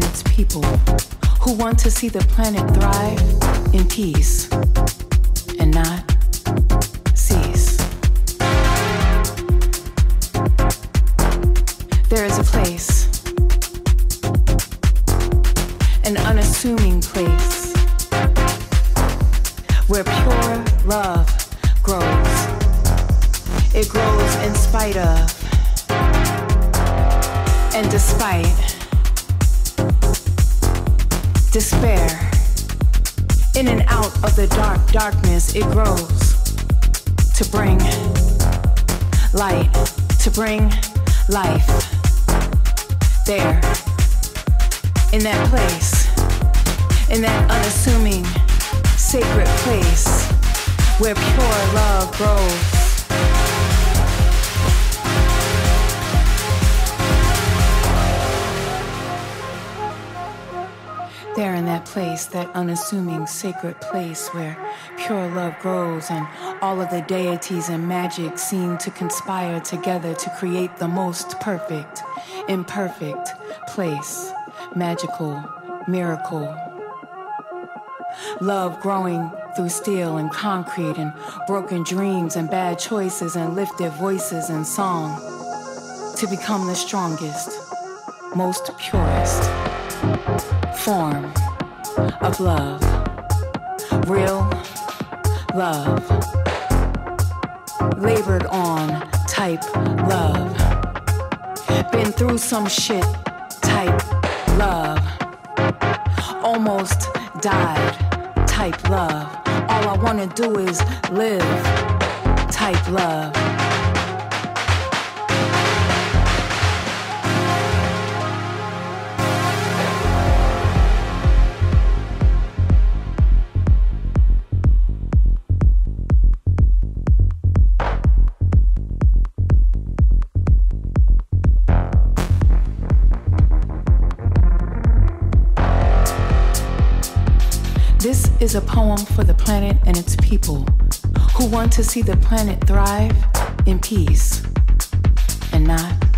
and its people who want to see the planet thrive in peace and not it grows to bring light, to bring life. There, in that place, in that unassuming, sacred place where pure love grows. There in that place, that unassuming sacred place where pure love grows and all of the deities and magic seem to conspire together to create the most perfect, imperfect place, magical, miracle. Love growing through steel and concrete and broken dreams and bad choices and lifted voices and song to become the strongest, most purest form of love. Real love. Labored on type love. Been through some shit type love. Almost died type love. All I wanna do is live type love. Is a poem for the planet and its people who want to see the planet thrive in peace and not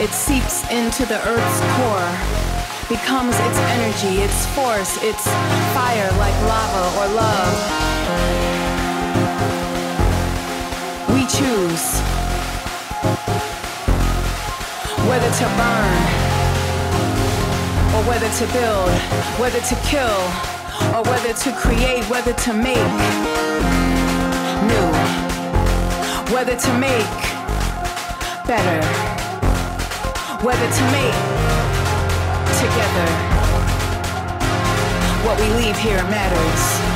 It seeps into the earth's core, becomes its energy, its force, its fire like lava or love. We choose whether to burn or whether to build, whether to kill or whether to create, whether to make new, whether to make better. Whether to me, together, what we leave here matters.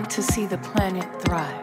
want to see the planet thrive.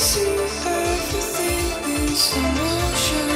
see everything is in motion